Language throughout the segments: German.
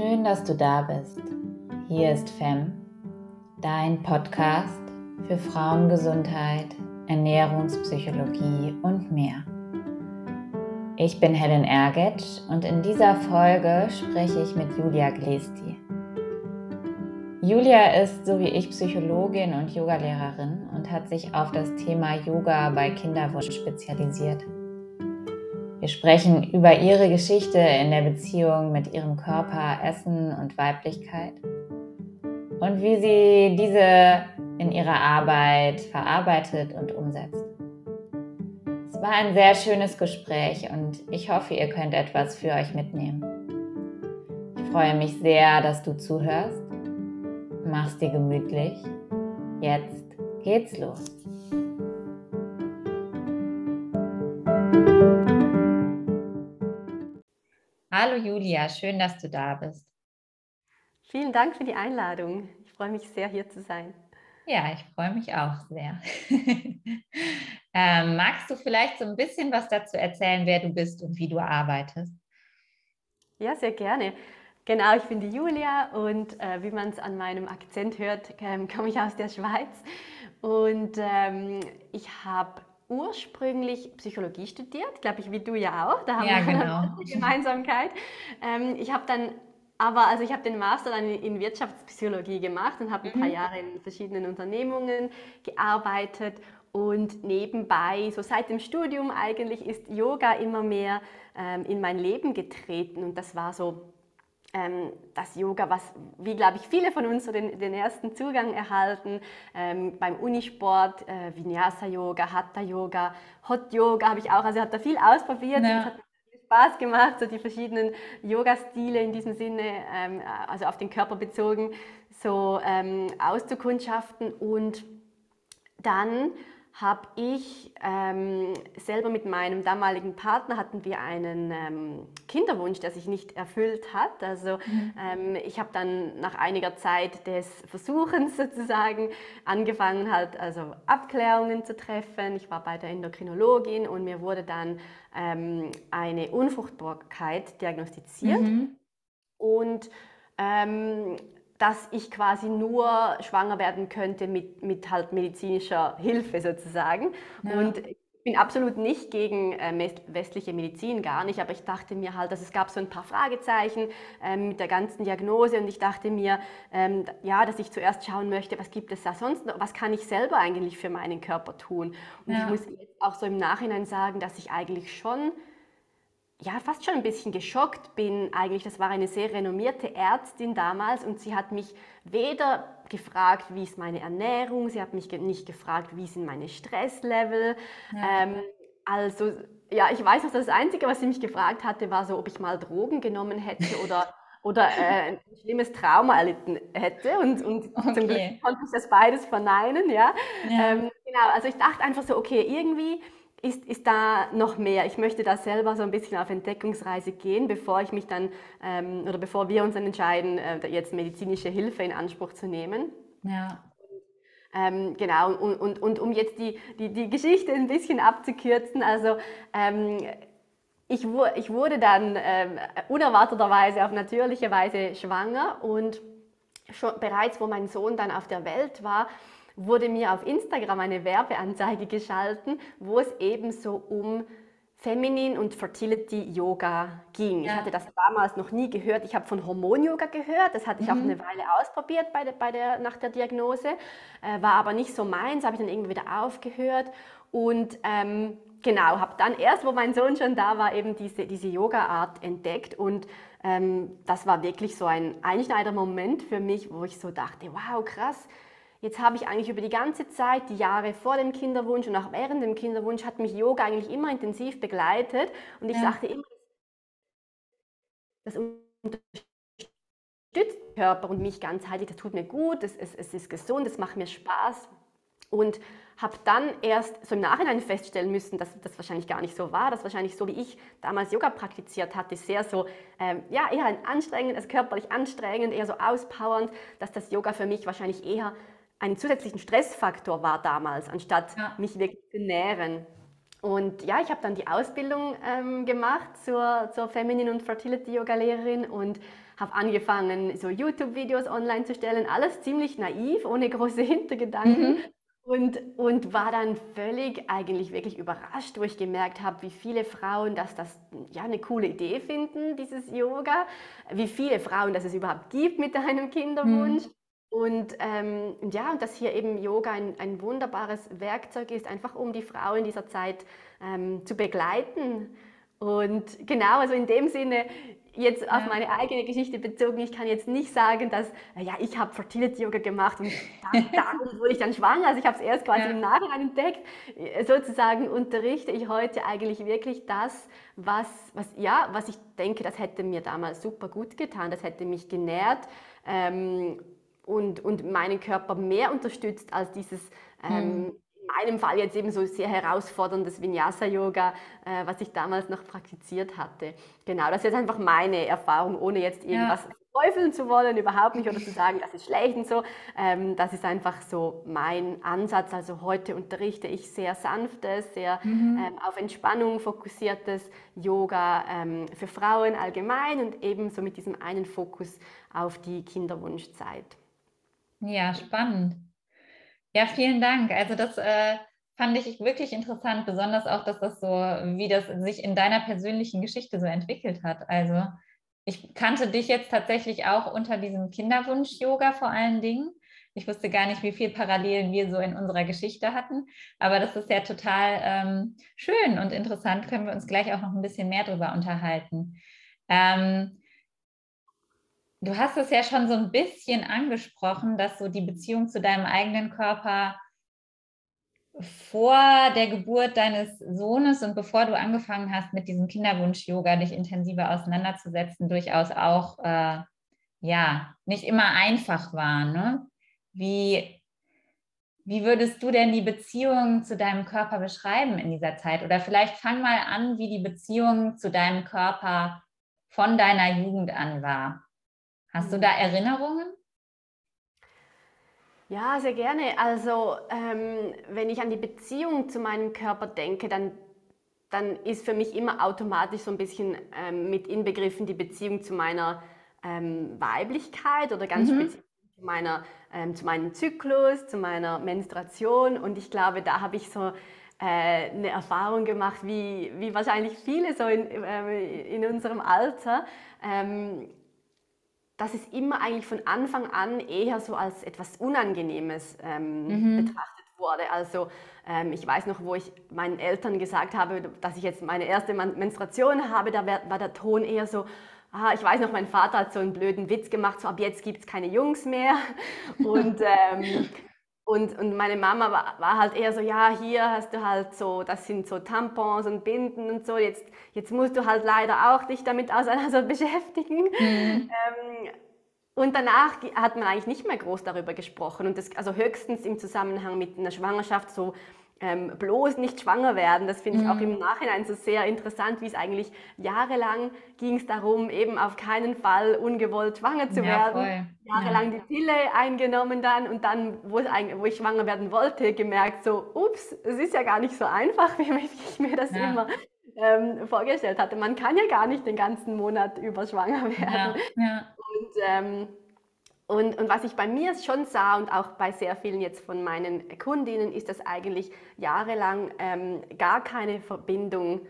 Schön, dass du da bist. Hier ist FEM, dein Podcast für Frauengesundheit, Ernährungspsychologie und mehr. Ich bin Helen Ergetsch und in dieser Folge spreche ich mit Julia Glesti. Julia ist so wie ich Psychologin und Yogalehrerin und hat sich auf das Thema Yoga bei Kinderwunsch spezialisiert. Wir sprechen über ihre Geschichte in der Beziehung mit ihrem Körper, Essen und Weiblichkeit und wie sie diese in ihrer Arbeit verarbeitet und umsetzt. Es war ein sehr schönes Gespräch und ich hoffe, ihr könnt etwas für euch mitnehmen. Ich freue mich sehr, dass du zuhörst. Mach's dir gemütlich. Jetzt geht's los. Hallo Julia, schön, dass du da bist. Vielen Dank für die Einladung. Ich freue mich sehr, hier zu sein. Ja, ich freue mich auch sehr. ähm, magst du vielleicht so ein bisschen was dazu erzählen, wer du bist und wie du arbeitest? Ja, sehr gerne. Genau, ich bin die Julia und äh, wie man es an meinem Akzent hört, ähm, komme ich aus der Schweiz. Und ähm, ich habe ursprünglich Psychologie studiert, glaube ich, wie du ja auch. Da haben ja, wir genau. eine Gemeinsamkeit. Ähm, ich habe dann aber also ich habe den Master dann in Wirtschaftspsychologie gemacht und habe ein paar mhm. Jahre in verschiedenen Unternehmungen gearbeitet und nebenbei, so seit dem Studium eigentlich, ist Yoga immer mehr ähm, in mein Leben getreten und das war so ähm, das Yoga, was, wie glaube ich, viele von uns so den, den ersten Zugang erhalten, ähm, beim Unisport, äh, Vinyasa-Yoga, Hatha-Yoga, Hot-Yoga habe ich auch, also ich habe da viel ausprobiert ja. und hat mir Spaß gemacht, so die verschiedenen Yoga-Stile in diesem Sinne, ähm, also auf den Körper bezogen, so ähm, auszukundschaften und dann habe ich ähm, selber mit meinem damaligen Partner hatten wir einen ähm, Kinderwunsch, der sich nicht erfüllt hat. Also mhm. ähm, ich habe dann nach einiger Zeit des Versuchens sozusagen angefangen halt also Abklärungen zu treffen. Ich war bei der Endokrinologin und mir wurde dann ähm, eine Unfruchtbarkeit diagnostiziert mhm. und ähm, dass ich quasi nur schwanger werden könnte mit, mit halt medizinischer Hilfe sozusagen. Ja. Und ich bin absolut nicht gegen äh, westliche Medizin, gar nicht, aber ich dachte mir halt, dass es gab so ein paar Fragezeichen ähm, mit der ganzen Diagnose und ich dachte mir, ähm, ja, dass ich zuerst schauen möchte, was gibt es da sonst noch, was kann ich selber eigentlich für meinen Körper tun. Und ja. ich muss jetzt auch so im Nachhinein sagen, dass ich eigentlich schon ja, fast schon ein bisschen geschockt bin. Eigentlich, das war eine sehr renommierte Ärztin damals und sie hat mich weder gefragt, wie ist meine Ernährung, sie hat mich nicht gefragt, wie sind meine Stresslevel. Ja. Ähm, also, ja, ich weiß noch, das Einzige, was sie mich gefragt hatte, war so, ob ich mal Drogen genommen hätte oder, oder äh, ein schlimmes Trauma erlitten hätte. Und, und okay. zum Glück konnte ich das beides verneinen, ja. ja. Ähm, genau, also ich dachte einfach so, okay, irgendwie ist, ist da noch mehr. Ich möchte da selber so ein bisschen auf Entdeckungsreise gehen, bevor ich mich dann ähm, oder bevor wir uns dann entscheiden, äh, jetzt medizinische Hilfe in Anspruch zu nehmen. Ja. Ähm, genau, und, und, und um jetzt die, die, die Geschichte ein bisschen abzukürzen, also ähm, ich, ich wurde dann ähm, unerwarteterweise auf natürliche Weise schwanger und schon bereits, wo mein Sohn dann auf der Welt war, wurde mir auf Instagram eine Werbeanzeige geschalten, wo es eben so um Feminin und Fertility Yoga ging. Ja. Ich hatte das damals noch nie gehört. Ich habe von Hormon-Yoga gehört. Das hatte ich mhm. auch eine Weile ausprobiert bei der, bei der, nach der Diagnose. Äh, war aber nicht so meins. Habe ich dann irgendwie wieder aufgehört. Und ähm, genau, habe dann erst, wo mein Sohn schon da war, eben diese, diese Yoga-Art entdeckt. Und ähm, das war wirklich so ein Einschneider-Moment für mich, wo ich so dachte, wow, krass Jetzt habe ich eigentlich über die ganze Zeit, die Jahre vor dem Kinderwunsch und auch während dem Kinderwunsch, hat mich Yoga eigentlich immer intensiv begleitet. Und ich ja. dachte immer, das unterstützt den Körper und mich ganzheitlich, das tut mir gut, es, es, es ist gesund, es macht mir Spaß. Und habe dann erst so im Nachhinein feststellen müssen, dass das wahrscheinlich gar nicht so war, dass wahrscheinlich so wie ich damals Yoga praktiziert hatte, sehr so, ähm, ja, eher ein anstrengend, also körperlich anstrengend, eher so auspowernd, dass das Yoga für mich wahrscheinlich eher einen zusätzlichen Stressfaktor war damals, anstatt ja. mich wirklich zu nähren. Und ja, ich habe dann die Ausbildung ähm, gemacht zur, zur Feminine und Fertility Yoga Lehrerin und habe angefangen, so YouTube-Videos online zu stellen, alles ziemlich naiv, ohne große Hintergedanken. Mhm. Und, und war dann völlig eigentlich wirklich überrascht, wo ich gemerkt habe, wie viele Frauen dass das ja eine coole Idee finden, dieses Yoga, wie viele Frauen dass es überhaupt gibt mit einem Kinderwunsch. Mhm. Und ähm, ja, und dass hier eben Yoga ein, ein wunderbares Werkzeug ist, einfach um die Frau in dieser Zeit ähm, zu begleiten. Und genau, also in dem Sinne, jetzt ja. auf meine eigene Geschichte bezogen, ich kann jetzt nicht sagen, dass, ja, ich habe Fertility Yoga gemacht und darum wurde ich dann schwanger. Also ich habe es erst quasi ja. im Nachhinein entdeckt. Sozusagen unterrichte ich heute eigentlich wirklich das, was, was, ja, was ich denke, das hätte mir damals super gut getan, das hätte mich genährt. Ähm, und, und meinen Körper mehr unterstützt als dieses ähm, hm. in meinem Fall jetzt eben so sehr herausforderndes Vinyasa-Yoga, äh, was ich damals noch praktiziert hatte. Genau, das ist jetzt einfach meine Erfahrung, ohne jetzt irgendwas ja. teufeln zu wollen, überhaupt nicht, oder zu sagen, das ist schlecht und so. Ähm, das ist einfach so mein Ansatz. Also heute unterrichte ich sehr sanftes, sehr mhm. ähm, auf Entspannung fokussiertes Yoga ähm, für Frauen allgemein und ebenso mit diesem einen Fokus auf die Kinderwunschzeit. Ja, spannend. Ja, vielen Dank. Also das äh, fand ich wirklich interessant, besonders auch, dass das so, wie das sich in deiner persönlichen Geschichte so entwickelt hat. Also ich kannte dich jetzt tatsächlich auch unter diesem Kinderwunsch-Yoga vor allen Dingen. Ich wusste gar nicht, wie viel Parallelen wir so in unserer Geschichte hatten. Aber das ist ja total ähm, schön und interessant. Können wir uns gleich auch noch ein bisschen mehr darüber unterhalten. Ähm, Du hast es ja schon so ein bisschen angesprochen, dass so die Beziehung zu deinem eigenen Körper vor der Geburt deines Sohnes und bevor du angefangen hast, mit diesem Kinderwunsch-Yoga dich intensiver auseinanderzusetzen, durchaus auch äh, ja nicht immer einfach war. Ne? Wie, wie würdest du denn die Beziehung zu deinem Körper beschreiben in dieser Zeit? Oder vielleicht fang mal an, wie die Beziehung zu deinem Körper von deiner Jugend an war. Hast du da Erinnerungen? Ja, sehr gerne. Also ähm, wenn ich an die Beziehung zu meinem Körper denke, dann, dann ist für mich immer automatisch so ein bisschen ähm, mit inbegriffen die Beziehung zu meiner ähm, Weiblichkeit oder ganz mhm. speziell zu, meiner, ähm, zu meinem Zyklus, zu meiner Menstruation. Und ich glaube, da habe ich so äh, eine Erfahrung gemacht, wie, wie wahrscheinlich viele so in, äh, in unserem Alter dass es immer eigentlich von Anfang an eher so als etwas Unangenehmes ähm, mhm. betrachtet wurde. Also ähm, ich weiß noch, wo ich meinen Eltern gesagt habe, dass ich jetzt meine erste Menstruation habe, da war der Ton eher so, ah, ich weiß noch, mein Vater hat so einen blöden Witz gemacht, so ab jetzt gibt es keine Jungs mehr. Und ähm, und, und meine Mama war, war, halt eher so, ja, hier hast du halt so, das sind so Tampons und Binden und so, jetzt, jetzt musst du halt leider auch dich damit also beschäftigen. Mhm. Ähm, und danach hat man eigentlich nicht mehr groß darüber gesprochen und das, also höchstens im Zusammenhang mit einer Schwangerschaft so, ähm, bloß nicht schwanger werden. Das finde ich mhm. auch im Nachhinein so sehr interessant, wie es eigentlich jahrelang ging es darum, eben auf keinen Fall ungewollt schwanger zu ja, werden. Voll. Jahrelang ja. die Pille eingenommen dann und dann, wo, wo, ich schwanger werden wollte, gemerkt so, ups, es ist ja gar nicht so einfach, wie ich mir das ja. immer ähm, vorgestellt hatte. Man kann ja gar nicht den ganzen Monat über schwanger werden. Und ähm, und, und, was ich bei mir schon sah und auch bei sehr vielen jetzt von meinen Kundinnen, ist, dass eigentlich jahrelang ähm, gar keine Verbindung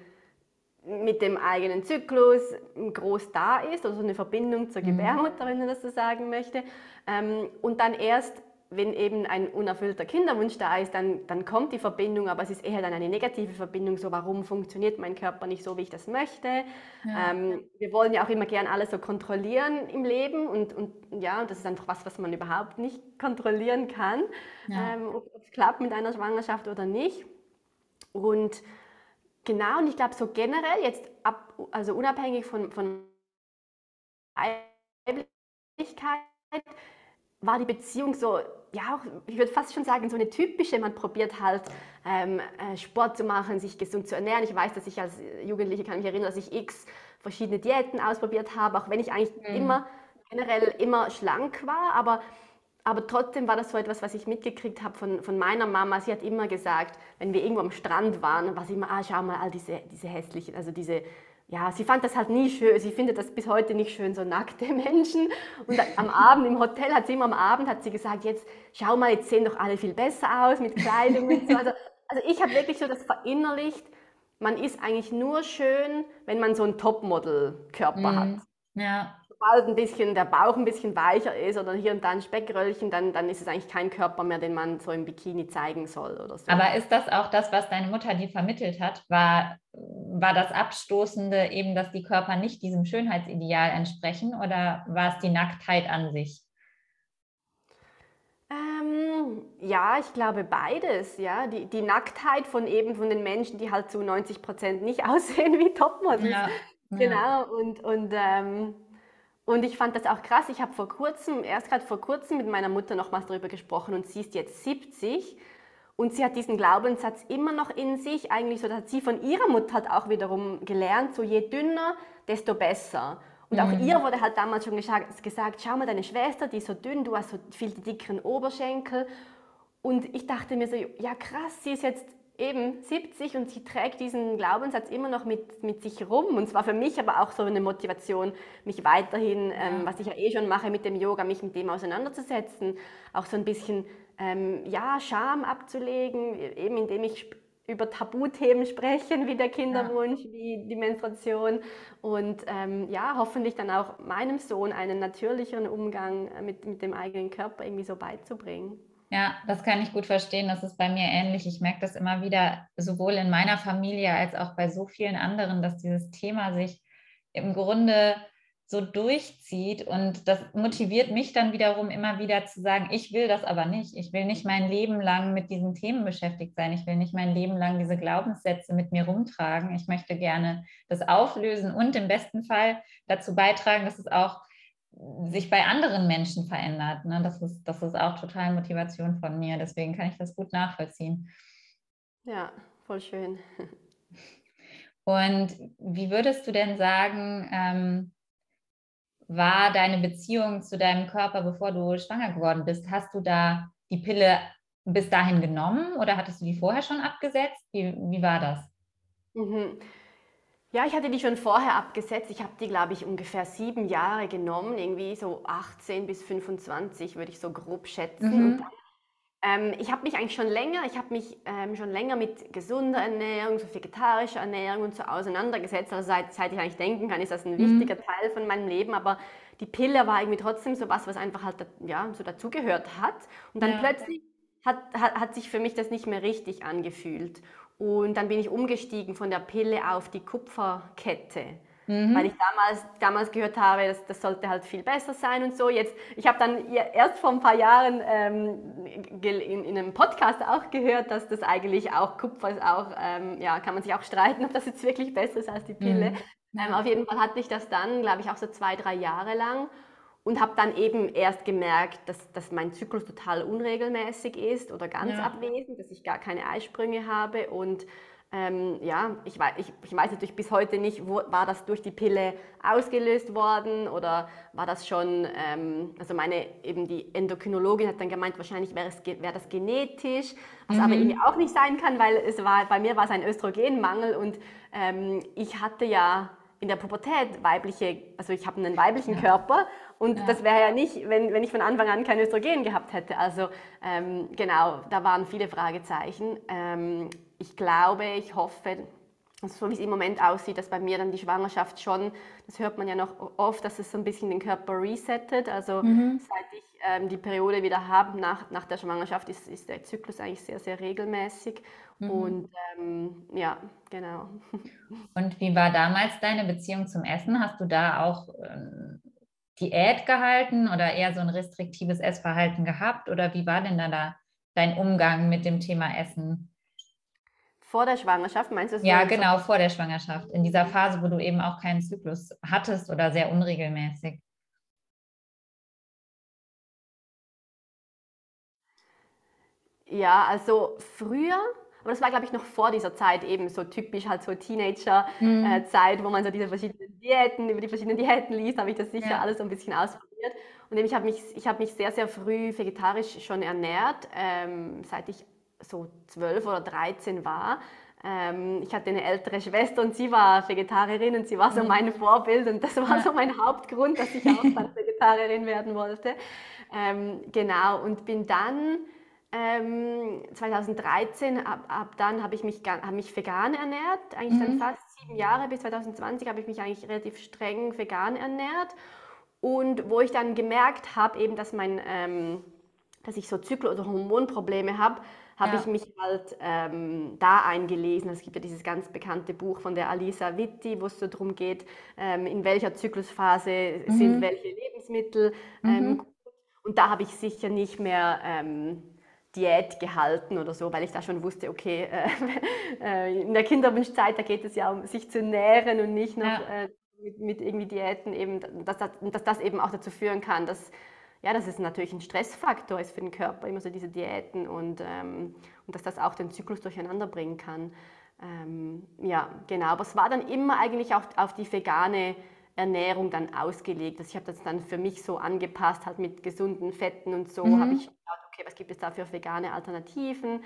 mit dem eigenen Zyklus groß da ist, also eine Verbindung zur mhm. Gebärmutter, wenn man das so sagen möchte. Ähm, und dann erst wenn eben ein unerfüllter Kinderwunsch da ist, dann, dann kommt die Verbindung, aber es ist eher dann eine negative Verbindung, so warum funktioniert mein Körper nicht so, wie ich das möchte. Ja. Ähm, wir wollen ja auch immer gern alles so kontrollieren im Leben und, und ja, und das ist einfach was, was man überhaupt nicht kontrollieren kann, ja. ähm, ob es klappt mit einer Schwangerschaft oder nicht. Und genau, und ich glaube so generell jetzt ab, also unabhängig von, von Weiblichkeit, war die Beziehung so, ja, auch, ich würde fast schon sagen, so eine typische. Man probiert halt ähm, äh, Sport zu machen, sich gesund zu ernähren. Ich weiß, dass ich als Jugendliche kann mich erinnern, dass ich x verschiedene Diäten ausprobiert habe, auch wenn ich eigentlich mhm. immer generell immer schlank war, aber aber trotzdem war das so etwas, was ich mitgekriegt habe von, von meiner Mama. Sie hat immer gesagt, wenn wir irgendwo am Strand waren, war sie immer, ah, schau mal, all diese, diese hässlichen, also diese, ja, sie fand das halt nie schön, sie findet das bis heute nicht schön, so nackte Menschen. Und am Abend im Hotel hat sie immer am Abend hat sie gesagt, jetzt schau mal, jetzt sehen doch alle viel besser aus mit Kleidung und so. Also, also ich habe wirklich so das verinnerlicht, man ist eigentlich nur schön, wenn man so einen Topmodel-Körper mhm. hat. Ja sobald ein bisschen der Bauch ein bisschen weicher ist oder hier und da ein Speckröllchen, dann, dann ist es eigentlich kein Körper mehr, den man so im Bikini zeigen soll oder so. Aber ist das auch das, was deine Mutter dir vermittelt hat? War, war das Abstoßende eben, dass die Körper nicht diesem Schönheitsideal entsprechen oder war es die Nacktheit an sich? Ähm, ja, ich glaube beides. Ja, die, die Nacktheit von eben von den Menschen, die halt zu 90 Prozent nicht aussehen wie Topmodels. Ja, genau. Ja. Und, und ähm, und ich fand das auch krass. Ich habe vor kurzem, erst gerade vor kurzem mit meiner Mutter nochmals darüber gesprochen und sie ist jetzt 70 und sie hat diesen Glaubenssatz immer noch in sich, eigentlich so, dass sie von ihrer Mutter hat auch wiederum gelernt, so je dünner, desto besser. Und auch mhm. ihr wurde halt damals schon gesagt, gesagt, schau mal, deine Schwester, die ist so dünn, du hast so viel die dickeren Oberschenkel. Und ich dachte mir so, ja krass, sie ist jetzt eben 70 und sie trägt diesen Glaubenssatz immer noch mit, mit sich rum. Und zwar für mich aber auch so eine Motivation, mich weiterhin, ähm, was ich ja eh schon mache mit dem Yoga, mich mit dem auseinanderzusetzen. Auch so ein bisschen, ähm, ja, Scham abzulegen, eben indem ich über Tabuthemen spreche, wie der Kinderwunsch, ja. wie die Menstruation und ähm, ja, hoffentlich dann auch meinem Sohn einen natürlicheren Umgang mit, mit dem eigenen Körper irgendwie so beizubringen. Ja, das kann ich gut verstehen. Das ist bei mir ähnlich. Ich merke das immer wieder, sowohl in meiner Familie als auch bei so vielen anderen, dass dieses Thema sich im Grunde so durchzieht. Und das motiviert mich dann wiederum immer wieder zu sagen, ich will das aber nicht. Ich will nicht mein Leben lang mit diesen Themen beschäftigt sein. Ich will nicht mein Leben lang diese Glaubenssätze mit mir rumtragen. Ich möchte gerne das auflösen und im besten Fall dazu beitragen, dass es auch sich bei anderen Menschen verändert. Ne? Das, ist, das ist auch total Motivation von mir. Deswegen kann ich das gut nachvollziehen. Ja, voll schön. Und wie würdest du denn sagen, ähm, war deine Beziehung zu deinem Körper, bevor du schwanger geworden bist? Hast du da die Pille bis dahin genommen oder hattest du die vorher schon abgesetzt? Wie, wie war das? Mhm. Ja, ich hatte die schon vorher abgesetzt. Ich habe die, glaube ich, ungefähr sieben Jahre genommen, irgendwie so 18 bis 25 würde ich so grob schätzen. Mhm. Ähm, ich habe mich eigentlich schon länger, ich habe mich ähm, schon länger mit gesunder Ernährung, so vegetarischer Ernährung und so auseinandergesetzt. Also seit, seit ich eigentlich denken kann, ist das ein mhm. wichtiger Teil von meinem Leben. Aber die Pille war irgendwie trotzdem so was, was einfach halt ja, so dazugehört hat. Und dann ja. plötzlich hat, hat, hat sich für mich das nicht mehr richtig angefühlt. Und dann bin ich umgestiegen von der Pille auf die Kupferkette. Mhm. Weil ich damals, damals gehört habe, das, das sollte halt viel besser sein und so. Jetzt, ich habe dann erst vor ein paar Jahren ähm, in, in, einem Podcast auch gehört, dass das eigentlich auch Kupfer ist, auch, ähm, ja, kann man sich auch streiten, ob das jetzt wirklich besser ist als die Pille. Mhm. Ähm, auf jeden Fall hatte ich das dann, glaube ich, auch so zwei, drei Jahre lang und habe dann eben erst gemerkt, dass, dass mein Zyklus total unregelmäßig ist oder ganz ja. abwesend, dass ich gar keine Eisprünge habe und ähm, ja, ich weiß, ich, ich weiß natürlich bis heute nicht, wo, war das durch die Pille ausgelöst worden oder war das schon, ähm, also meine, eben die Endokrinologin hat dann gemeint, wahrscheinlich wäre, es, wäre das genetisch, was mhm. aber irgendwie auch nicht sein kann, weil es war, bei mir war es ein Östrogenmangel und ähm, ich hatte ja in der Pubertät weibliche, also ich habe einen weiblichen ja. Körper und ja. das wäre ja nicht, wenn, wenn ich von Anfang an kein Östrogen gehabt hätte. Also ähm, genau, da waren viele Fragezeichen. Ähm, ich glaube, ich hoffe, so wie es im Moment aussieht, dass bei mir dann die Schwangerschaft schon, das hört man ja noch oft, dass es so ein bisschen den Körper resettet. Also mhm. seit ich ähm, die Periode wieder habe nach, nach der Schwangerschaft, ist, ist der Zyklus eigentlich sehr, sehr regelmäßig. Mhm. Und ähm, ja, genau. Und wie war damals deine Beziehung zum Essen? Hast du da auch ähm, Diät gehalten oder eher so ein restriktives Essverhalten gehabt? Oder wie war denn da, da dein Umgang mit dem Thema Essen? Vor der Schwangerschaft meinst du? es? Ja, genau, vor der Schwangerschaft. In dieser Phase, wo du eben auch keinen Zyklus hattest oder sehr unregelmäßig. Ja, also früher, aber das war, glaube ich, noch vor dieser Zeit eben so typisch halt so Teenager-Zeit, mhm. äh, wo man so diese verschiedenen Diäten, über die verschiedenen Diäten liest, habe ich das sicher ja. alles so ein bisschen ausprobiert. probiert. Und ich habe mich, hab mich sehr, sehr früh vegetarisch schon ernährt, ähm, seit ich so zwölf oder dreizehn war. Ähm, ich hatte eine ältere Schwester und sie war Vegetarierin und sie war so mhm. mein Vorbild und das war so mein Hauptgrund, dass ich auch dann Vegetarierin werden wollte. Ähm, genau, und bin dann ähm, 2013, ab, ab dann habe ich mich, hab mich vegan ernährt, eigentlich mhm. dann fast sieben Jahre, bis 2020 habe ich mich eigentlich relativ streng vegan ernährt. Und wo ich dann gemerkt habe, eben, dass, mein, ähm, dass ich so Zyklus- oder Hormonprobleme habe, habe ja. ich mich halt ähm, da eingelesen. Es gibt ja dieses ganz bekannte Buch von der Alisa Vitti, wo es so darum geht, ähm, in welcher Zyklusphase mhm. sind welche Lebensmittel. Ähm, mhm. Und da habe ich sicher nicht mehr ähm, Diät gehalten oder so, weil ich da schon wusste, okay, äh, äh, in der Kinderwunschzeit, da geht es ja um sich zu nähren und nicht noch ja. äh, mit, mit, irgendwie Diäten eben, dass das, dass das eben auch dazu führen kann, dass ja, dass es natürlich ein Stressfaktor ist für den Körper, immer so diese Diäten und, ähm, und dass das auch den Zyklus durcheinander bringen kann. Ähm, ja, genau. Aber es war dann immer eigentlich auch auf die vegane Ernährung dann ausgelegt. Also ich habe das dann für mich so angepasst, halt mit gesunden Fetten und so mhm. habe ich okay, was gibt es da für vegane Alternativen?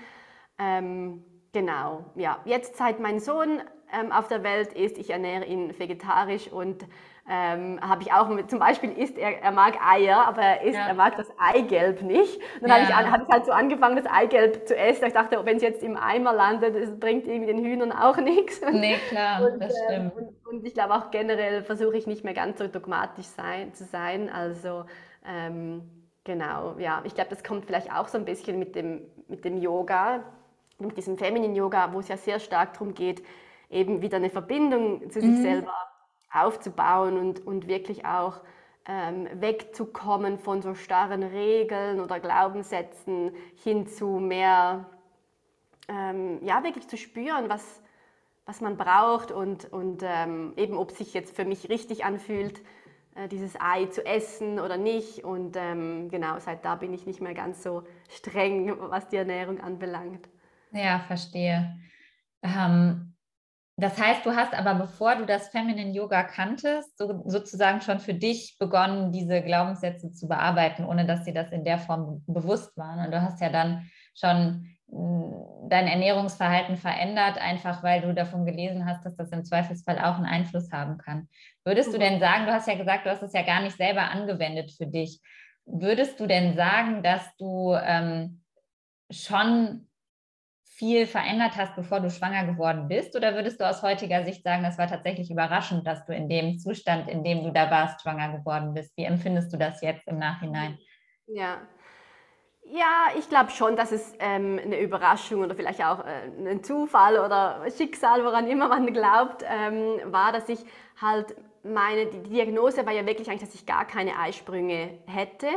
Ähm, genau, ja. Jetzt seit mein Sohn ähm, auf der Welt ist, ich ernähre ihn vegetarisch und ähm, habe ich auch zum Beispiel isst er, er mag Eier, aber er, isst, ja. er mag das Eigelb nicht. Und dann ja. habe ich, hab ich halt so angefangen, das Eigelb zu essen. Ich dachte, wenn es jetzt im Eimer landet, das bringt irgendwie den Hühnern auch nichts. Nee, klar, und, das ähm, stimmt. und, und, ich glaube auch generell versuche ich nicht mehr ganz so dogmatisch sein, zu sein. Also ähm, Genau, ja. Ich glaube, das kommt vielleicht auch so ein bisschen mit dem, mit dem Yoga, mit diesem Feminine Yoga, wo es ja sehr stark darum geht, eben wieder eine Verbindung zu sich mhm. selber aufzubauen und, und wirklich auch ähm, wegzukommen von so starren Regeln oder Glaubenssätzen hin zu mehr, ähm, ja, wirklich zu spüren, was, was man braucht und, und ähm, eben, ob sich jetzt für mich richtig anfühlt, äh, dieses Ei zu essen oder nicht. Und ähm, genau, seit da bin ich nicht mehr ganz so streng, was die Ernährung anbelangt. Ja, verstehe. Ähm, das heißt, du hast aber, bevor du das Feminine Yoga kanntest, so, sozusagen schon für dich begonnen, diese Glaubenssätze zu bearbeiten, ohne dass dir das in der Form bewusst waren. Und du hast ja dann schon dein Ernährungsverhalten verändert, einfach weil du davon gelesen hast, dass das im Zweifelsfall auch einen Einfluss haben kann. Würdest du mhm. denn sagen, du hast ja gesagt, du hast es ja gar nicht selber angewendet für dich. Würdest du denn sagen, dass du ähm, schon viel verändert hast, bevor du schwanger geworden bist? Oder würdest du aus heutiger Sicht sagen, das war tatsächlich überraschend, dass du in dem Zustand, in dem du da warst, schwanger geworden bist? Wie empfindest du das jetzt im Nachhinein? Ja, ja, ich glaube schon, dass es ähm, eine Überraschung oder vielleicht auch äh, ein Zufall oder Schicksal, woran immer man glaubt, ähm, war, dass ich halt meine, die Diagnose war ja wirklich eigentlich, dass ich gar keine Eisprünge hätte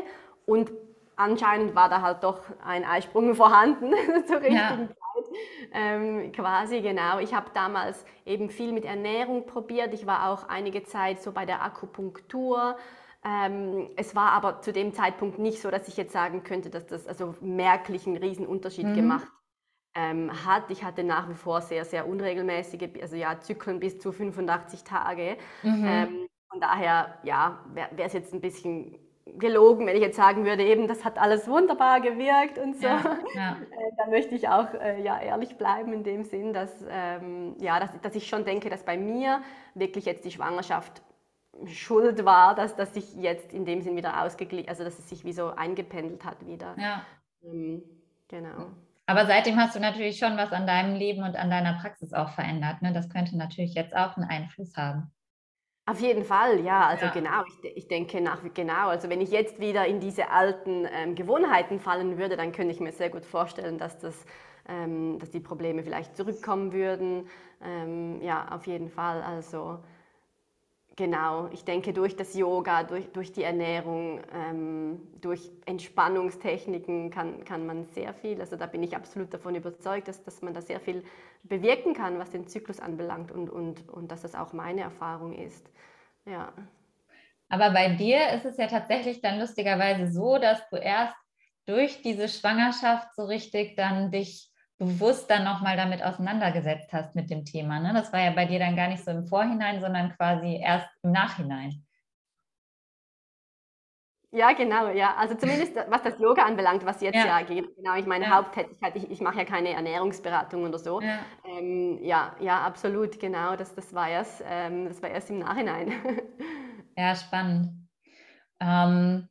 und anscheinend war da halt doch ein Eisprung vorhanden zur richtigen ja. Zeit. Ähm, quasi genau. Ich habe damals eben viel mit Ernährung probiert. Ich war auch einige Zeit so bei der Akupunktur. Ähm, es war aber zu dem Zeitpunkt nicht so, dass ich jetzt sagen könnte, dass das also merklich einen riesen Unterschied mhm. gemacht ähm, hat. Ich hatte nach wie vor sehr, sehr unregelmäßige, also ja, Zyklen bis zu 85 Tage. Mhm. Ähm, von daher, ja, wäre es jetzt ein bisschen gelogen, wenn ich jetzt sagen würde, eben, das hat alles wunderbar gewirkt und so. Ja, ja. Äh, da möchte ich auch äh, ja, ehrlich bleiben in dem Sinn, dass, ähm, ja, dass, dass ich schon denke, dass bei mir wirklich jetzt die Schwangerschaft schuld war, dass das sich jetzt in dem Sinn wieder ausgeglichen, also dass es sich wie so eingependelt hat wieder. Ja. Ähm, genau. Aber seitdem hast du natürlich schon was an deinem Leben und an deiner Praxis auch verändert. Ne? Das könnte natürlich jetzt auch einen Einfluss haben. Auf jeden Fall, ja. Also ja. genau, ich, ich, denke nach genau. Also wenn ich jetzt wieder in diese alten ähm, Gewohnheiten fallen würde, dann könnte ich mir sehr gut vorstellen, dass das ähm, dass die Probleme vielleicht zurückkommen würden. Ähm, ja, auf jeden Fall. Also Genau, ich denke durch das Yoga, durch, durch die Ernährung, ähm, durch Entspannungstechniken kann, kann man sehr viel, also da bin ich absolut davon überzeugt, dass, dass man da sehr viel bewirken kann, was den Zyklus anbelangt und, und, und dass das auch meine Erfahrung ist. Ja. Aber bei dir ist es ja tatsächlich dann lustigerweise so, dass du erst durch diese Schwangerschaft so richtig dann dich bewusst dann nochmal damit auseinandergesetzt hast mit dem Thema. Ne? Das war ja bei dir dann gar nicht so im Vorhinein, sondern quasi erst im Nachhinein. Ja, genau, ja. Also zumindest was das Yoga anbelangt, was jetzt ja, ja geht. Genau, ich meine ja. Haupttätigkeit, ich, ich mache ja keine Ernährungsberatung oder so. Ja, ähm, ja, ja, absolut, genau. Das, das, war erst, ähm, das war erst im Nachhinein. Ja, spannend. Ähm,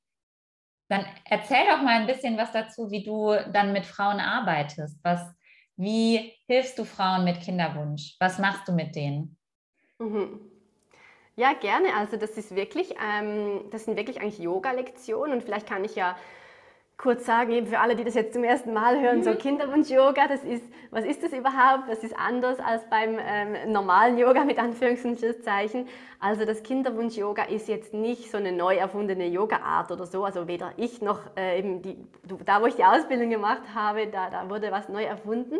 dann erzähl doch mal ein bisschen was dazu, wie du dann mit Frauen arbeitest. Was, wie hilfst du Frauen mit Kinderwunsch? Was machst du mit denen? Mhm. Ja, gerne. Also das ist wirklich, ähm, das sind wirklich eigentlich Yoga-Lektionen und vielleicht kann ich ja kurz sagen, eben für alle, die das jetzt zum ersten Mal hören, mhm. so Kinderwunsch-Yoga, das ist, was ist das überhaupt? Das ist anders als beim ähm, normalen Yoga mit Anführungs- und Schlusszeichen. Also das Kinderwunsch-Yoga ist jetzt nicht so eine neu erfundene Yoga-Art oder so, also weder ich noch äh, eben die, da, wo ich die Ausbildung gemacht habe, da, da wurde was neu erfunden,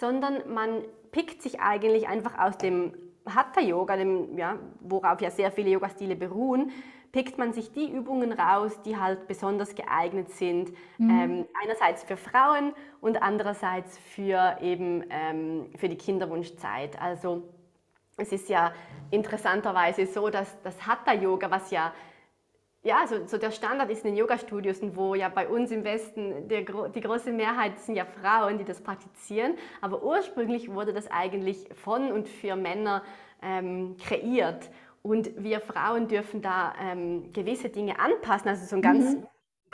sondern man pickt sich eigentlich einfach aus dem Hatha-Yoga, ja, worauf ja sehr viele Yoga-Stile beruhen, pickt man sich die Übungen raus, die halt besonders geeignet sind. Mhm. Ähm, einerseits für Frauen und andererseits für eben ähm, für die Kinderwunschzeit. Also es ist ja interessanterweise so, dass das Hatha-Yoga, was ja ja, so, so, der Standard ist in den Yoga-Studios, wo ja bei uns im Westen der, die große Mehrheit sind ja Frauen, die das praktizieren. Aber ursprünglich wurde das eigentlich von und für Männer ähm, kreiert. Und wir Frauen dürfen da ähm, gewisse Dinge anpassen. Also so ein ganz, mhm.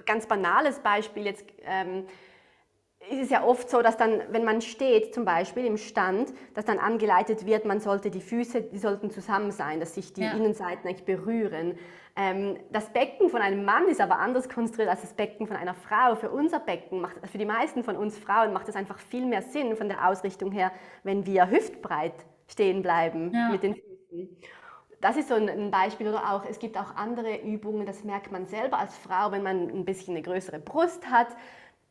ganz banales Beispiel jetzt. Ähm, ist es ja oft so, dass dann, wenn man steht, zum Beispiel im Stand, dass dann angeleitet wird, man sollte die Füße, die sollten zusammen sein, dass sich die ja. Innenseiten eigentlich berühren. Ähm, das Becken von einem Mann ist aber anders konstruiert als das Becken von einer Frau. Für unser Becken, macht, für die meisten von uns Frauen, macht es einfach viel mehr Sinn von der Ausrichtung her, wenn wir hüftbreit stehen bleiben ja. mit den Füßen. Das ist so ein Beispiel. Oder auch, es gibt auch andere Übungen, das merkt man selber als Frau, wenn man ein bisschen eine größere Brust hat,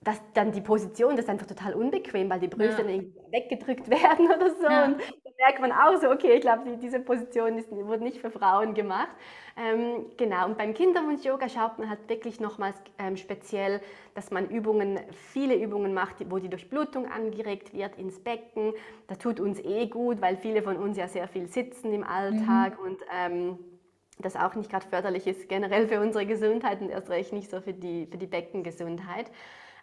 dass dann die Position, das ist einfach total unbequem, weil die Brüste ja. weggedrückt werden oder so. Ja. Und da merkt man auch so, okay, ich glaube, die, diese Position ist, wurde nicht für Frauen gemacht. Ähm, genau, und beim Kinderwunsch-Yoga schaut man halt wirklich nochmals ähm, speziell, dass man Übungen, viele Übungen macht, wo die Durchblutung angeregt wird ins Becken. Das tut uns eh gut, weil viele von uns ja sehr viel sitzen im Alltag mhm. und ähm, das auch nicht gerade förderlich ist generell für unsere Gesundheit und erst recht nicht so für die, für die Beckengesundheit.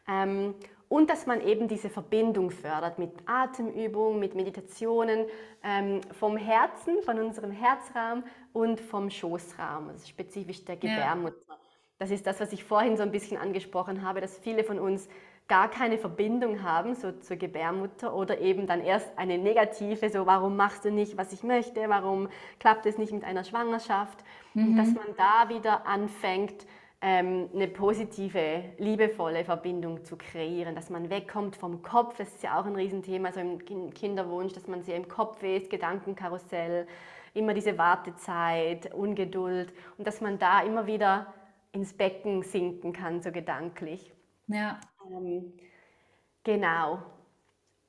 Ähm, und dass man eben diese Verbindung fördert mit Atemübungen, mit Meditationen ähm, vom Herzen, von unserem Herzraum und vom Schoßraum, also spezifisch der Gebärmutter. Ja. Das ist das, was ich vorhin so ein bisschen angesprochen habe, dass viele von uns gar keine Verbindung haben so zur Gebärmutter oder eben dann erst eine negative, so warum machst du nicht, was ich möchte, warum klappt es nicht mit einer Schwangerschaft, mhm. dass man da wieder anfängt, eine positive, liebevolle Verbindung zu kreieren, dass man wegkommt vom Kopf, das ist ja auch ein Riesenthema, so im Kinderwunsch, dass man sehr im Kopf ist, Gedankenkarussell, immer diese Wartezeit, Ungeduld und dass man da immer wieder ins Becken sinken kann, so gedanklich. Ja. Ähm, genau.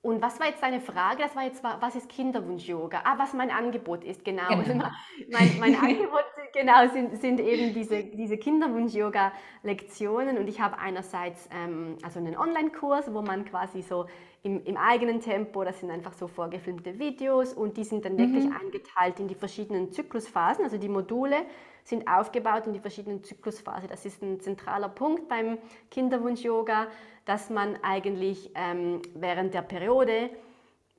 Und was war jetzt deine Frage? Das war jetzt, was ist Kinderwunsch-Yoga? Ah, was mein Angebot ist, genau. genau. Mein, mein Angebot genau, sind, sind eben diese, diese Kinderwunsch-Yoga-Lektionen. Und ich habe einerseits ähm, also einen Online-Kurs, wo man quasi so im, im, eigenen Tempo, das sind einfach so vorgefilmte Videos und die sind dann mhm. wirklich eingeteilt in die verschiedenen Zyklusphasen. Also die Module sind aufgebaut in die verschiedenen Zyklusphasen. Das ist ein zentraler Punkt beim Kinderwunsch-Yoga dass man eigentlich ähm, während der Periode,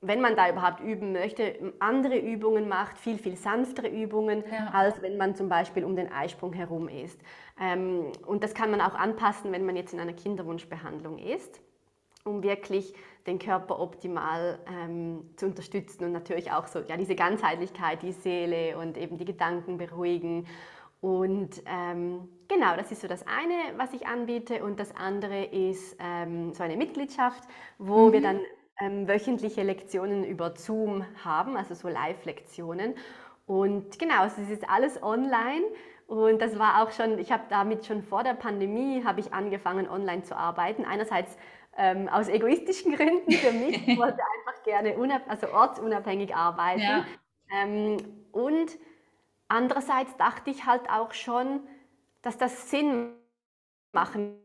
wenn man da überhaupt üben möchte, andere Übungen macht, viel, viel sanftere Übungen, ja. als wenn man zum Beispiel um den Eisprung herum ist. Ähm, und das kann man auch anpassen, wenn man jetzt in einer Kinderwunschbehandlung ist, um wirklich den Körper optimal ähm, zu unterstützen und natürlich auch so ja, diese Ganzheitlichkeit, die Seele und eben die Gedanken beruhigen und ähm, genau, das ist so das eine, was ich anbiete. Und das andere ist ähm, so eine Mitgliedschaft, wo mhm. wir dann ähm, wöchentliche Lektionen über Zoom haben, also so Live-Lektionen. Und genau, es ist alles online. Und das war auch schon, ich habe damit schon vor der Pandemie, habe ich angefangen, online zu arbeiten. Einerseits ähm, aus egoistischen Gründen für mich. Ich wollte einfach gerne also ortsunabhängig arbeiten. Ja. Ähm, und Andererseits dachte ich halt auch schon, dass das Sinn machen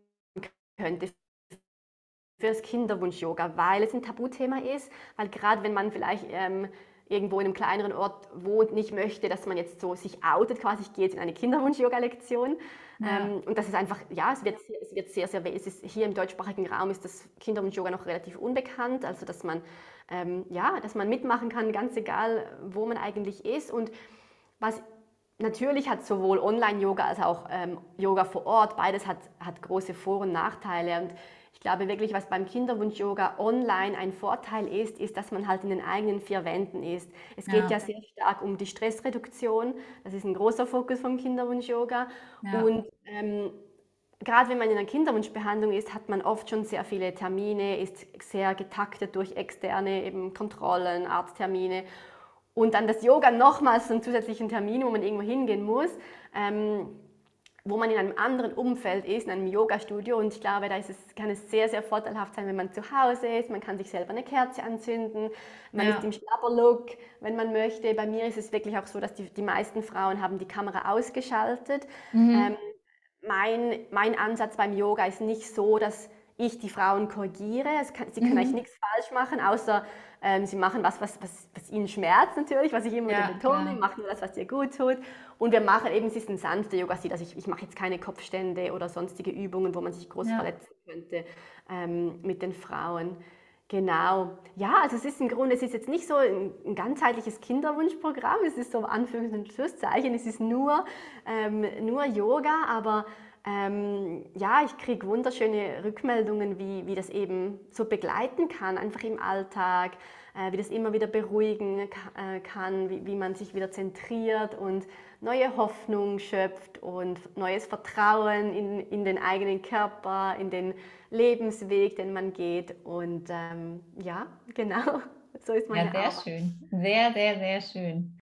könnte für das Kinderwunsch-Yoga, weil es ein Tabuthema ist, weil gerade wenn man vielleicht ähm, irgendwo in einem kleineren Ort wohnt, nicht möchte, dass man jetzt so sich outet, quasi, ich gehe jetzt in eine Kinderwunsch-Yoga-Lektion. Ja. Ähm, und das ist einfach, ja, es wird, es wird sehr, sehr, es ist hier im deutschsprachigen Raum ist das Kinderwunsch-Yoga noch relativ unbekannt, also dass man, ähm, ja, dass man mitmachen kann, ganz egal, wo man eigentlich ist. Und was natürlich hat sowohl Online-Yoga als auch ähm, Yoga vor Ort, beides hat, hat große Vor- und Nachteile. Und ich glaube wirklich, was beim Kinderwunsch-Yoga online ein Vorteil ist, ist, dass man halt in den eigenen vier Wänden ist. Es geht ja, ja sehr stark um die Stressreduktion. Das ist ein großer Fokus vom Kinderwunsch-Yoga. Ja. Und ähm, gerade wenn man in einer Kinderwunschbehandlung ist, hat man oft schon sehr viele Termine, ist sehr getaktet durch externe eben Kontrollen, Arzttermine. Und dann das Yoga nochmals einen zusätzlichen Termin, wo man irgendwo hingehen muss. Ähm, wo man in einem anderen Umfeld ist, in einem Yoga-Studio. Und ich glaube, da ist es, kann es sehr, sehr vorteilhaft sein, wenn man zu Hause ist. Man kann sich selber eine Kerze anzünden. Man ja. ist im Schlapperlook, wenn man möchte. Bei mir ist es wirklich auch so, dass die, die meisten Frauen haben die Kamera ausgeschaltet. Mhm. Ähm, mein, mein Ansatz beim Yoga ist nicht so, dass ich die Frauen korrigiere. Kann, sie können mhm. eigentlich nichts falsch machen, außer ähm, sie machen was, was, was, was, ihnen schmerzt natürlich, was ich immer ja, wieder betone, machen nur das, was dir gut tut. Und wir machen eben, es ist ein sanfter Yoga-Stil, also ich, ich mache jetzt keine Kopfstände oder sonstige Übungen, wo man sich groß ja. verletzen könnte ähm, mit den Frauen. Genau. Ja, also es ist im Grunde, es ist jetzt nicht so ein, ein ganzheitliches Kinderwunschprogramm, es ist so Anführungs- und Schlusszeichen, es ist nur, ähm, nur Yoga, aber ähm, ja, ich kriege wunderschöne Rückmeldungen, wie, wie das eben so begleiten kann, einfach im Alltag, äh, wie das immer wieder beruhigen äh, kann, wie, wie man sich wieder zentriert und neue Hoffnung schöpft und neues Vertrauen in, in den eigenen Körper, in den Lebensweg, den man geht. Und ähm, ja, genau, so ist meine Ja, sehr schön. Sehr, sehr, sehr schön.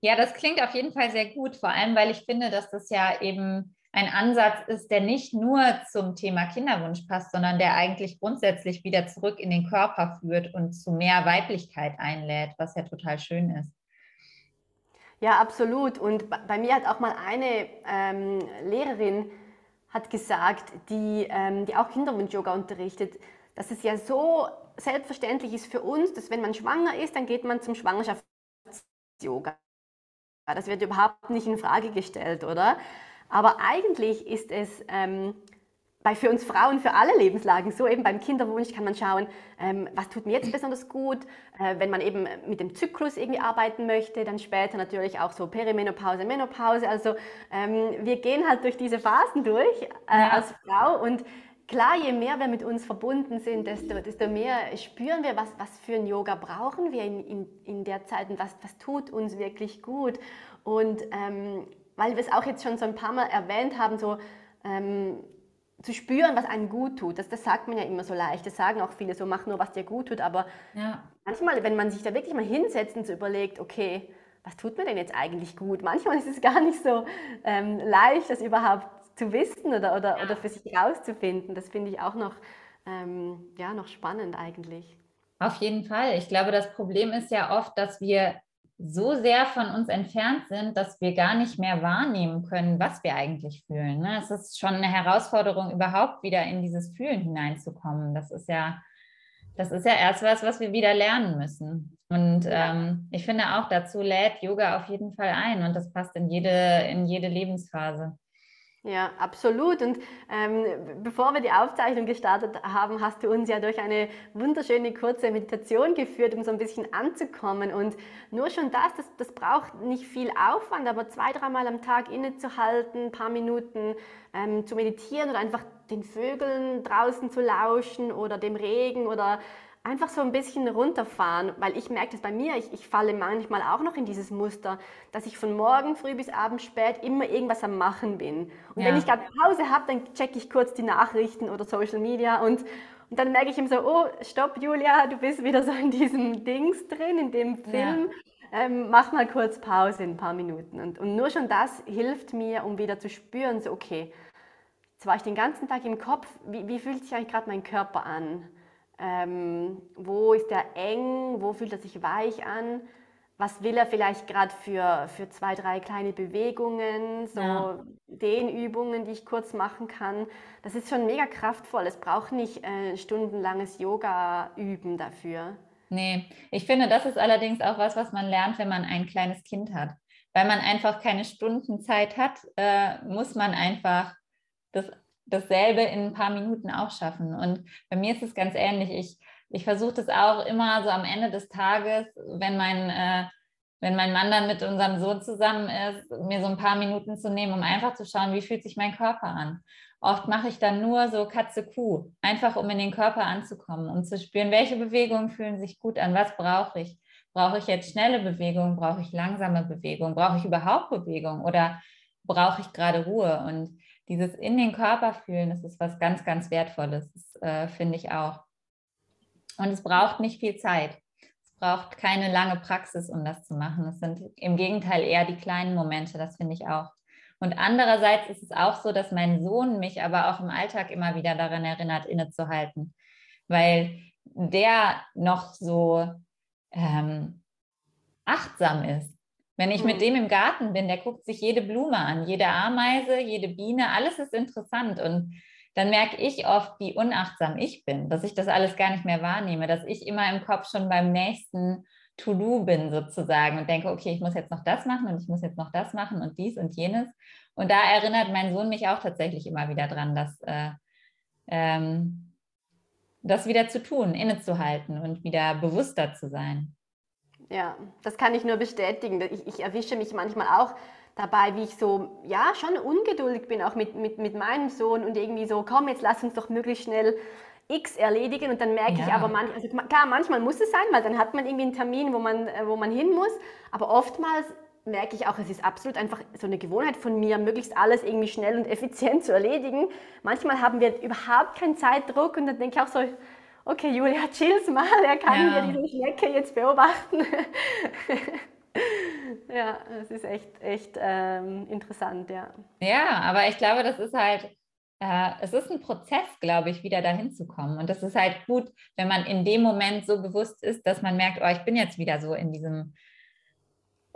Ja, das klingt auf jeden Fall sehr gut, vor allem weil ich finde, dass das ja eben ein Ansatz ist, der nicht nur zum Thema Kinderwunsch passt, sondern der eigentlich grundsätzlich wieder zurück in den Körper führt und zu mehr Weiblichkeit einlädt, was ja total schön ist. Ja, absolut. Und bei mir hat auch mal eine ähm, Lehrerin hat gesagt, die, ähm, die auch Kinderwunsch-Yoga unterrichtet, dass es ja so selbstverständlich ist für uns, dass wenn man schwanger ist, dann geht man zum Schwangerschafts-Yoga. Das wird überhaupt nicht in Frage gestellt, oder? Aber eigentlich ist es ähm, bei für uns Frauen für alle Lebenslagen so, eben beim Kinderwunsch kann man schauen, ähm, was tut mir jetzt besonders gut, äh, wenn man eben mit dem Zyklus irgendwie arbeiten möchte, dann später natürlich auch so Perimenopause, Menopause. Also ähm, wir gehen halt durch diese Phasen durch äh, ja. als Frau und klar, je mehr wir mit uns verbunden sind, desto, desto mehr spüren wir, was, was für ein Yoga brauchen wir in, in, in der Zeit und was, was tut uns wirklich gut. Und ähm, weil wir es auch jetzt schon so ein paar Mal erwähnt haben, so ähm, zu spüren, was einem gut tut. Das, das sagt man ja immer so leicht. Das sagen auch viele so, mach nur, was dir gut tut. Aber ja. manchmal, wenn man sich da wirklich mal hinsetzt und so überlegt, okay, was tut mir denn jetzt eigentlich gut? Manchmal ist es gar nicht so ähm, leicht, das überhaupt zu wissen oder, oder, ja. oder für sich herauszufinden. Das finde ich auch noch, ähm, ja, noch spannend eigentlich. Auf jeden Fall. Ich glaube, das Problem ist ja oft, dass wir so sehr von uns entfernt sind, dass wir gar nicht mehr wahrnehmen können, was wir eigentlich fühlen. Ne? Es ist schon eine Herausforderung, überhaupt wieder in dieses Fühlen hineinzukommen. Das ist ja, das ist ja erst was, was wir wieder lernen müssen. Und ähm, ich finde auch, dazu lädt Yoga auf jeden Fall ein und das passt in jede, in jede Lebensphase. Ja, absolut. Und ähm, bevor wir die Aufzeichnung gestartet haben, hast du uns ja durch eine wunderschöne kurze Meditation geführt, um so ein bisschen anzukommen. Und nur schon das, das, das braucht nicht viel Aufwand, aber zwei, dreimal am Tag innezuhalten, ein paar Minuten ähm, zu meditieren oder einfach den Vögeln draußen zu lauschen oder dem Regen oder einfach so ein bisschen runterfahren, weil ich merke das bei mir, ich, ich falle manchmal auch noch in dieses Muster, dass ich von morgen früh bis abends spät immer irgendwas am Machen bin. Und ja. wenn ich gerade Pause habe, dann checke ich kurz die Nachrichten oder Social Media und, und dann merke ich ihm so, oh, stopp Julia, du bist wieder so in diesem Dings drin, in dem Film. Ja. Ähm, mach mal kurz Pause in ein paar Minuten. Und, und nur schon das hilft mir, um wieder zu spüren, so okay, jetzt war ich den ganzen Tag im Kopf, wie, wie fühlt sich eigentlich gerade mein Körper an? Ähm, wo ist er eng? Wo fühlt er sich weich an? Was will er vielleicht gerade für, für zwei, drei kleine Bewegungen, so ja. Dehnübungen, die ich kurz machen kann? Das ist schon mega kraftvoll. Es braucht nicht äh, stundenlanges Yoga üben dafür. Nee, ich finde, das ist allerdings auch was, was man lernt, wenn man ein kleines Kind hat. Weil man einfach keine Stundenzeit hat, äh, muss man einfach das, dasselbe in ein paar Minuten auch schaffen. Und bei mir ist es ganz ähnlich. Ich, ich versuche das auch immer so am Ende des Tages, wenn mein, äh, wenn mein Mann dann mit unserem Sohn zusammen ist, mir so ein paar Minuten zu nehmen, um einfach zu schauen, wie fühlt sich mein Körper an. Oft mache ich dann nur so Katze-Kuh, einfach um in den Körper anzukommen, um zu spüren, welche Bewegungen fühlen sich gut an, was brauche ich. Brauche ich jetzt schnelle Bewegung? Brauche ich langsame Bewegung? Brauche ich überhaupt Bewegung? Oder brauche ich gerade Ruhe? Und dieses in den Körper fühlen, das ist was ganz, ganz Wertvolles, äh, finde ich auch. Und es braucht nicht viel Zeit. Es braucht keine lange Praxis, um das zu machen. Es sind im Gegenteil eher die kleinen Momente, das finde ich auch. Und andererseits ist es auch so, dass mein Sohn mich aber auch im Alltag immer wieder daran erinnert, innezuhalten, weil der noch so ähm, achtsam ist. Wenn ich mit mhm. dem im Garten bin, der guckt sich jede Blume an, jede Ameise, jede Biene, alles ist interessant. Und dann merke ich oft, wie unachtsam ich bin, dass ich das alles gar nicht mehr wahrnehme, dass ich immer im Kopf schon beim nächsten To-Do bin sozusagen und denke, okay, ich muss jetzt noch das machen und ich muss jetzt noch das machen und dies und jenes. Und da erinnert mein Sohn mich auch tatsächlich immer wieder dran, dass äh, ähm, das wieder zu tun, innezuhalten und wieder bewusster zu sein. Ja, das kann ich nur bestätigen. Ich, ich erwische mich manchmal auch dabei, wie ich so, ja, schon ungeduldig bin, auch mit, mit, mit meinem Sohn und irgendwie so, komm, jetzt lass uns doch möglichst schnell X erledigen und dann merke ja. ich aber, man, also klar, manchmal muss es sein, weil dann hat man irgendwie einen Termin, wo man, äh, wo man hin muss, aber oftmals merke ich auch, es ist absolut einfach so eine Gewohnheit von mir, möglichst alles irgendwie schnell und effizient zu erledigen. Manchmal haben wir überhaupt keinen Zeitdruck und dann denke ich auch so, okay, Julia, chill's mal, er kann ja. hier diese Schnecke jetzt beobachten. ja, es ist echt, echt ähm, interessant, ja. Ja, aber ich glaube, das ist halt, äh, es ist ein Prozess, glaube ich, wieder dahin zu kommen. Und das ist halt gut, wenn man in dem Moment so bewusst ist, dass man merkt, oh, ich bin jetzt wieder so in diesem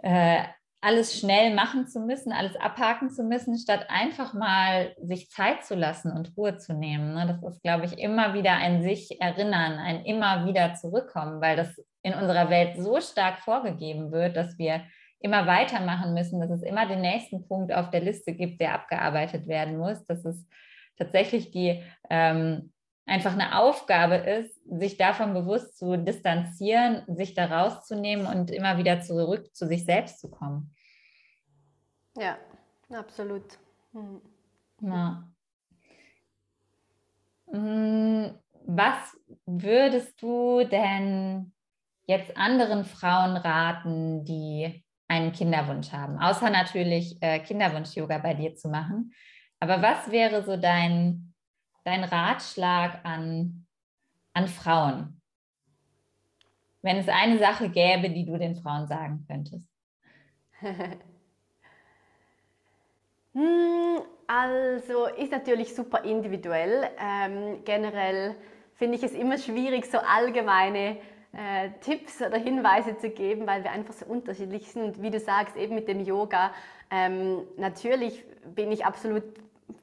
äh, alles schnell machen zu müssen, alles abhaken zu müssen, statt einfach mal sich Zeit zu lassen und Ruhe zu nehmen. Ne? Das ist, glaube ich, immer wieder ein sich erinnern, ein immer wieder zurückkommen, weil das in unserer Welt so stark vorgegeben wird, dass wir immer weitermachen müssen, dass es immer den nächsten Punkt auf der Liste gibt, der abgearbeitet werden muss, dass es tatsächlich die ähm, einfach eine Aufgabe ist, sich davon bewusst zu distanzieren, sich da rauszunehmen und immer wieder zurück zu sich selbst zu kommen. Ja, absolut. Hm. Ja. Hm, was würdest du denn jetzt anderen Frauen raten, die einen Kinderwunsch haben? Außer natürlich äh, Kinderwunsch-Yoga bei dir zu machen. Aber was wäre so dein dein Ratschlag an, an Frauen? Wenn es eine Sache gäbe, die du den Frauen sagen könntest. Hm, also ist natürlich super individuell. Ähm, generell finde ich es immer schwierig, so allgemeine äh, Tipps oder Hinweise zu geben, weil wir einfach so unterschiedlich sind. Und wie du sagst, eben mit dem Yoga, ähm, natürlich bin ich absolut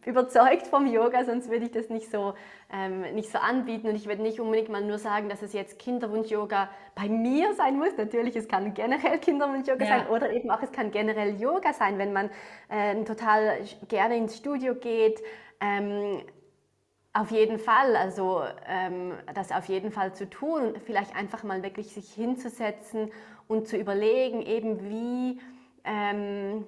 überzeugt vom Yoga, sonst würde ich das nicht so, ähm, nicht so anbieten. Und ich würde nicht unbedingt mal nur sagen, dass es jetzt Kinderwunsch-Yoga bei mir sein muss. Natürlich, es kann generell Kinderwunsch-Yoga ja. sein oder eben auch es kann generell Yoga sein, wenn man äh, total gerne ins Studio geht. Ähm, auf jeden Fall, also ähm, das auf jeden Fall zu tun und vielleicht einfach mal wirklich sich hinzusetzen und zu überlegen, eben wie ähm,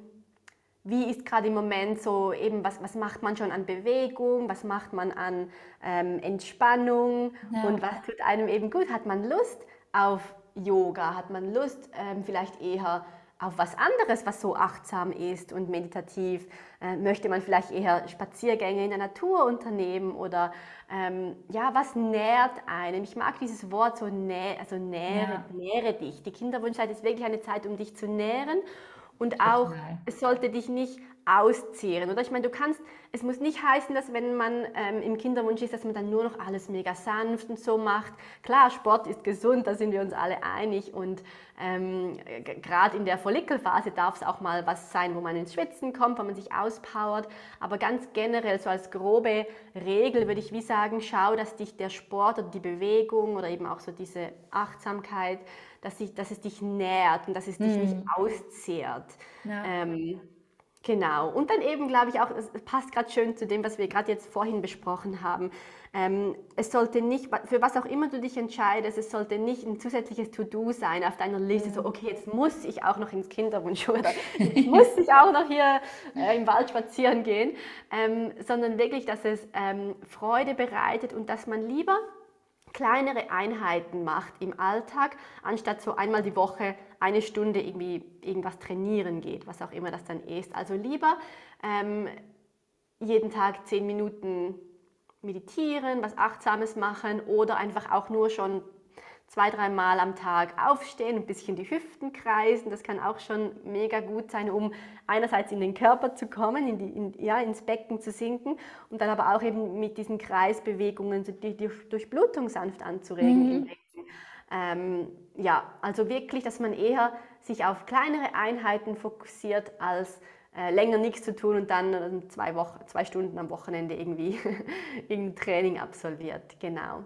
wie ist gerade im Moment so eben, was, was macht man schon an Bewegung, was macht man an ähm, Entspannung ja. und was tut einem eben gut? Hat man Lust auf Yoga? Hat man Lust ähm, vielleicht eher auf was anderes, was so achtsam ist und meditativ? Äh, möchte man vielleicht eher Spaziergänge in der Natur unternehmen oder ähm, ja, was nährt einem? Ich mag dieses Wort so, nä also nähre, ja. nähre dich. Die Kinderwunschzeit ist wirklich eine Zeit, um dich zu nähren und auch, es sollte dich nicht auszehren. Oder ich meine, du kannst, es muss nicht heißen, dass wenn man ähm, im Kinderwunsch ist, dass man dann nur noch alles mega sanft und so macht. Klar, Sport ist gesund, da sind wir uns alle einig. Und ähm, gerade in der Follikelphase darf es auch mal was sein, wo man ins Schwitzen kommt, wo man sich auspowert. Aber ganz generell, so als grobe Regel würde ich wie sagen, schau, dass dich der Sport oder die Bewegung oder eben auch so diese Achtsamkeit, dass, ich, dass es dich nährt und dass es dich mm. nicht auszehrt. Ja. Ähm, Genau. Und dann eben, glaube ich, auch, es passt gerade schön zu dem, was wir gerade jetzt vorhin besprochen haben. Ähm, es sollte nicht, für was auch immer du dich entscheidest, es sollte nicht ein zusätzliches To-Do sein auf deiner Liste, so, okay, jetzt muss ich auch noch ins Kinderwunsch oder jetzt muss ich auch noch hier äh, im Wald spazieren gehen, ähm, sondern wirklich, dass es ähm, Freude bereitet und dass man lieber kleinere Einheiten macht im Alltag, anstatt so einmal die Woche eine Stunde irgendwie irgendwas trainieren geht, was auch immer das dann ist. Also lieber ähm, jeden Tag zehn Minuten meditieren, was Achtsames machen oder einfach auch nur schon zwei, dreimal am Tag aufstehen, ein bisschen die Hüften kreisen. Das kann auch schon mega gut sein, um einerseits in den Körper zu kommen, in die, in, ja, ins Becken zu sinken und dann aber auch eben mit diesen Kreisbewegungen die, die Durchblutung sanft anzuregen mhm. Ähm, ja, also wirklich, dass man eher sich auf kleinere Einheiten fokussiert, als äh, länger nichts zu tun und dann äh, zwei, Wochen, zwei Stunden am Wochenende irgendwie irgendein Training absolviert. Genau.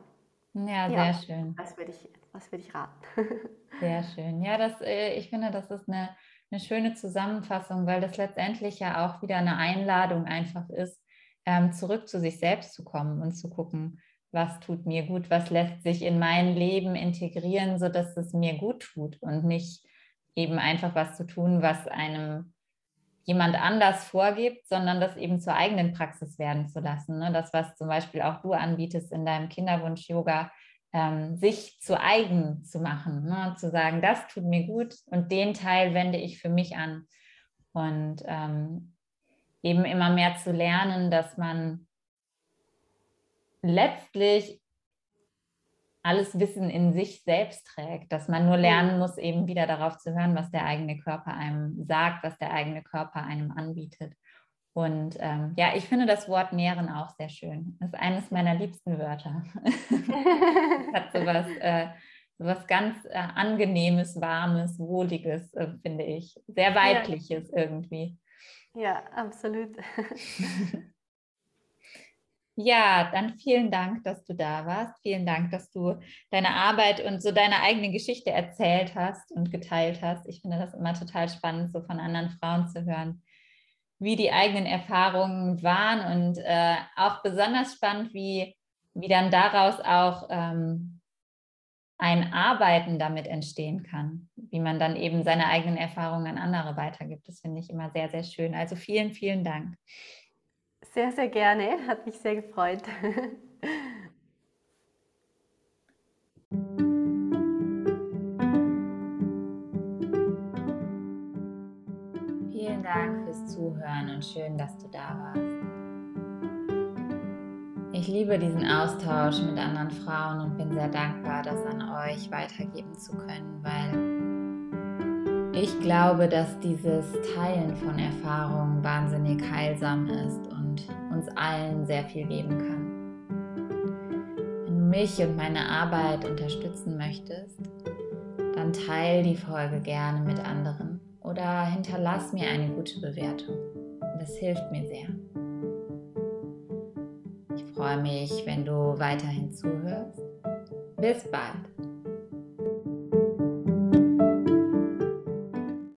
Ja, sehr ja, schön. Das würde ich, das würde ich raten. Sehr schön. Ja, das, äh, ich finde, das ist eine, eine schöne Zusammenfassung, weil das letztendlich ja auch wieder eine Einladung einfach ist, ähm, zurück zu sich selbst zu kommen und zu gucken, was tut mir gut, was lässt sich in mein Leben integrieren, sodass es mir gut tut und nicht eben einfach was zu tun, was einem jemand anders vorgibt, sondern das eben zur eigenen Praxis werden zu lassen. Ne? Das, was zum Beispiel auch du anbietest in deinem Kinderwunsch-Yoga, ähm, sich zu eigen zu machen, ne? zu sagen, das tut mir gut und den Teil wende ich für mich an. Und ähm, eben immer mehr zu lernen, dass man letztlich alles Wissen in sich selbst trägt, dass man nur lernen muss, eben wieder darauf zu hören, was der eigene Körper einem sagt, was der eigene Körper einem anbietet. Und ähm, ja, ich finde das Wort nähren auch sehr schön. Das ist eines meiner liebsten Wörter. hat sowas, äh, sowas ganz äh, Angenehmes, Warmes, Wohliges, äh, finde ich. Sehr Weibliches ja. irgendwie. Ja, absolut. Ja, dann vielen Dank, dass du da warst. Vielen Dank, dass du deine Arbeit und so deine eigene Geschichte erzählt hast und geteilt hast. Ich finde das immer total spannend, so von anderen Frauen zu hören, wie die eigenen Erfahrungen waren und äh, auch besonders spannend, wie, wie dann daraus auch ähm, ein Arbeiten damit entstehen kann, wie man dann eben seine eigenen Erfahrungen an andere weitergibt. Das finde ich immer sehr, sehr schön. Also vielen, vielen Dank. Sehr, sehr gerne. Hat mich sehr gefreut. Vielen Dank fürs Zuhören und schön, dass du da warst. Ich liebe diesen Austausch mit anderen Frauen und bin sehr dankbar, das an euch weitergeben zu können, weil ich glaube, dass dieses Teilen von Erfahrungen wahnsinnig heilsam ist uns allen sehr viel geben kann. Wenn du mich und meine Arbeit unterstützen möchtest, dann teile die Folge gerne mit anderen oder hinterlass mir eine gute Bewertung. Das hilft mir sehr. Ich freue mich, wenn du weiterhin zuhörst. Bis bald.